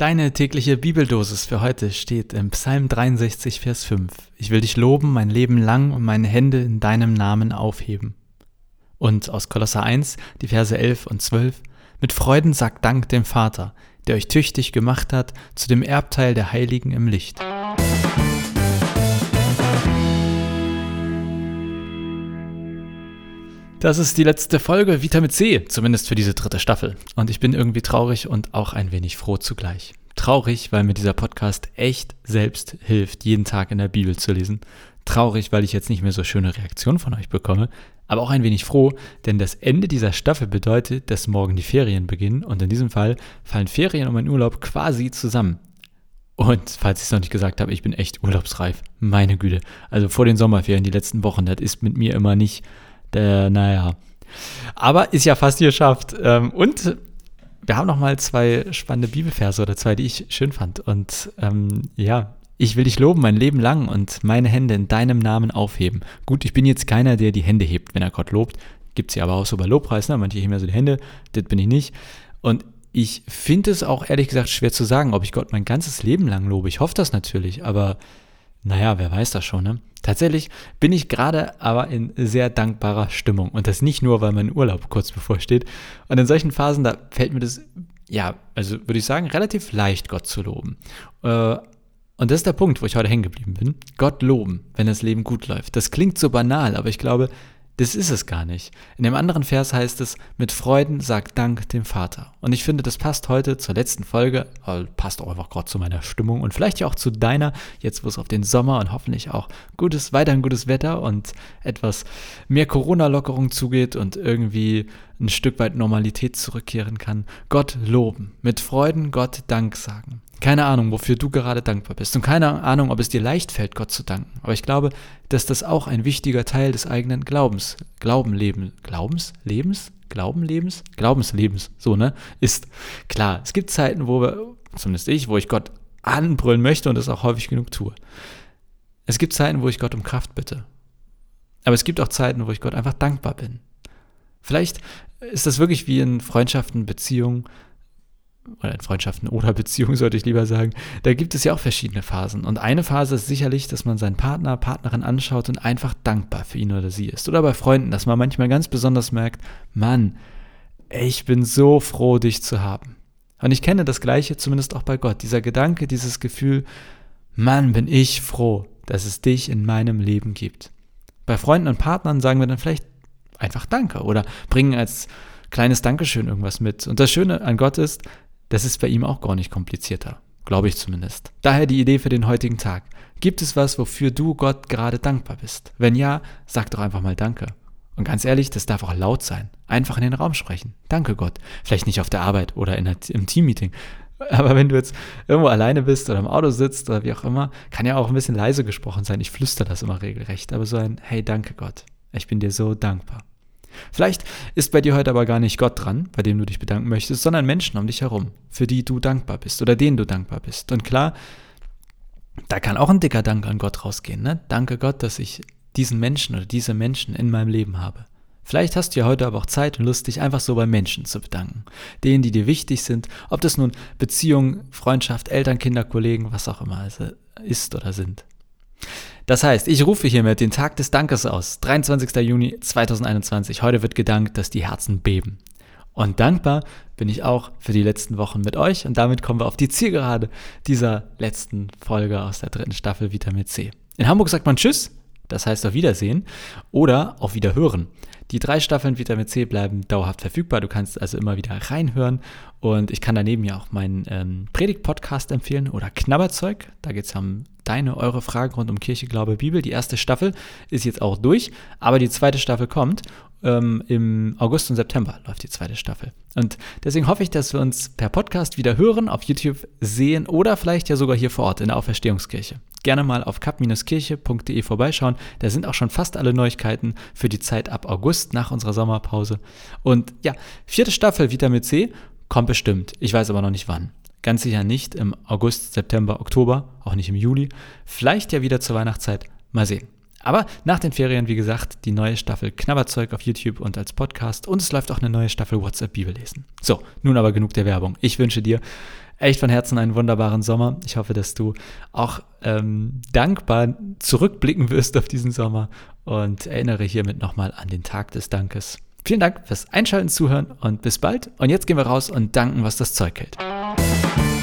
Deine tägliche Bibeldosis für heute steht im Psalm 63, Vers 5. Ich will dich loben mein Leben lang und meine Hände in deinem Namen aufheben. Und aus Kolosser 1, die Verse 11 und 12. Mit Freuden sagt Dank dem Vater, der euch tüchtig gemacht hat zu dem Erbteil der Heiligen im Licht. Das ist die letzte Folge Vitamin C, zumindest für diese dritte Staffel. Und ich bin irgendwie traurig und auch ein wenig froh zugleich. Traurig, weil mir dieser Podcast echt selbst hilft, jeden Tag in der Bibel zu lesen. Traurig, weil ich jetzt nicht mehr so schöne Reaktionen von euch bekomme. Aber auch ein wenig froh, denn das Ende dieser Staffel bedeutet, dass morgen die Ferien beginnen. Und in diesem Fall fallen Ferien und mein Urlaub quasi zusammen. Und falls ich es noch nicht gesagt habe, ich bin echt urlaubsreif. Meine Güte. Also vor den Sommerferien, die letzten Wochen, das ist mit mir immer nicht der, naja. Aber ist ja fast geschafft. Ähm, und wir haben noch mal zwei spannende Bibelverse oder zwei, die ich schön fand. Und ähm, ja, ich will dich loben mein Leben lang und meine Hände in deinem Namen aufheben. Gut, ich bin jetzt keiner, der die Hände hebt, wenn er Gott lobt. Gibt es ja aber auch so bei Lobpreis, ne? manche heben ja so die Hände, das bin ich nicht. Und ich finde es auch ehrlich gesagt schwer zu sagen, ob ich Gott mein ganzes Leben lang lobe. Ich hoffe das natürlich, aber naja, wer weiß das schon, ne? Tatsächlich bin ich gerade aber in sehr dankbarer Stimmung. Und das nicht nur, weil mein Urlaub kurz bevorsteht. Und in solchen Phasen, da fällt mir das, ja, also würde ich sagen, relativ leicht, Gott zu loben. Äh, und das ist der Punkt, wo ich heute hängen geblieben bin. Gott loben, wenn das Leben gut läuft. Das klingt so banal, aber ich glaube, das ist es gar nicht. In dem anderen Vers heißt es, mit Freuden sagt Dank dem Vater. Und ich finde, das passt heute zur letzten Folge, passt auch einfach gerade zu meiner Stimmung und vielleicht ja auch zu deiner, jetzt wo es auf den Sommer und hoffentlich auch gutes, weiterhin gutes Wetter und etwas mehr Corona-Lockerung zugeht und irgendwie ein Stück weit Normalität zurückkehren kann. Gott loben, mit Freuden Gott Dank sagen. Keine Ahnung, wofür du gerade dankbar bist. Und keine Ahnung, ob es dir leicht fällt, Gott zu danken. Aber ich glaube, dass das auch ein wichtiger Teil des eigenen Glaubens, Glaubenleben, Glaubens, Lebens, Glaubenlebens, Glaubenslebens, so, ne, ist. Klar, es gibt Zeiten, wo wir, zumindest ich, wo ich Gott anbrüllen möchte und das auch häufig genug tue. Es gibt Zeiten, wo ich Gott um Kraft bitte. Aber es gibt auch Zeiten, wo ich Gott einfach dankbar bin. Vielleicht ist das wirklich wie in Freundschaften, Beziehungen, oder in Freundschaften oder Beziehungen sollte ich lieber sagen, da gibt es ja auch verschiedene Phasen. Und eine Phase ist sicherlich, dass man seinen Partner, Partnerin anschaut und einfach dankbar für ihn oder sie ist. Oder bei Freunden, dass man manchmal ganz besonders merkt, Mann, ich bin so froh, dich zu haben. Und ich kenne das Gleiche zumindest auch bei Gott. Dieser Gedanke, dieses Gefühl, Mann, bin ich froh, dass es dich in meinem Leben gibt. Bei Freunden und Partnern sagen wir dann vielleicht einfach Danke oder bringen als kleines Dankeschön irgendwas mit. Und das Schöne an Gott ist, das ist bei ihm auch gar nicht komplizierter. Glaube ich zumindest. Daher die Idee für den heutigen Tag. Gibt es was, wofür du Gott gerade dankbar bist? Wenn ja, sag doch einfach mal Danke. Und ganz ehrlich, das darf auch laut sein. Einfach in den Raum sprechen. Danke Gott. Vielleicht nicht auf der Arbeit oder in im Teammeeting. Aber wenn du jetzt irgendwo alleine bist oder im Auto sitzt oder wie auch immer, kann ja auch ein bisschen leise gesprochen sein. Ich flüster das immer regelrecht. Aber so ein Hey, danke Gott. Ich bin dir so dankbar. Vielleicht ist bei dir heute aber gar nicht Gott dran, bei dem du dich bedanken möchtest, sondern Menschen um dich herum, für die du dankbar bist oder denen du dankbar bist. Und klar, da kann auch ein dicker Dank an Gott rausgehen. Ne? Danke Gott, dass ich diesen Menschen oder diese Menschen in meinem Leben habe. Vielleicht hast du ja heute aber auch Zeit und Lust, dich einfach so bei Menschen zu bedanken. Denen, die dir wichtig sind, ob das nun Beziehung, Freundschaft, Eltern, Kinder, Kollegen, was auch immer es ist oder sind. Das heißt, ich rufe hiermit den Tag des Dankes aus, 23. Juni 2021. Heute wird gedankt, dass die Herzen beben. Und dankbar bin ich auch für die letzten Wochen mit euch und damit kommen wir auf die Zielgerade dieser letzten Folge aus der dritten Staffel Vitamin C. In Hamburg sagt man Tschüss, das heißt auf Wiedersehen oder auf Wiederhören. Die drei Staffeln Vitamin C bleiben dauerhaft verfügbar. Du kannst also immer wieder reinhören. Und ich kann daneben ja auch meinen ähm, Predigt-Podcast empfehlen oder Knabberzeug. Da geht es um deine, eure Fragen rund um Kirche, Glaube, Bibel. Die erste Staffel ist jetzt auch durch, aber die zweite Staffel kommt. Ähm, Im August und September läuft die zweite Staffel. Und deswegen hoffe ich, dass wir uns per Podcast wieder hören, auf YouTube sehen oder vielleicht ja sogar hier vor Ort in der Auferstehungskirche. Gerne mal auf kap-kirche.de vorbeischauen. Da sind auch schon fast alle Neuigkeiten für die Zeit ab August nach unserer Sommerpause. Und ja, vierte Staffel Vitamin C kommt bestimmt. Ich weiß aber noch nicht wann. Ganz sicher nicht im August, September, Oktober, auch nicht im Juli. Vielleicht ja wieder zur Weihnachtszeit. Mal sehen. Aber nach den Ferien, wie gesagt, die neue Staffel Knabberzeug auf YouTube und als Podcast und es läuft auch eine neue Staffel WhatsApp Bibellesen. So, nun aber genug der Werbung. Ich wünsche dir echt von Herzen einen wunderbaren Sommer. Ich hoffe, dass du auch ähm, dankbar zurückblicken wirst auf diesen Sommer und erinnere hiermit nochmal an den Tag des Dankes. Vielen Dank fürs Einschalten, Zuhören und bis bald. Und jetzt gehen wir raus und danken, was das Zeug hält. Bye.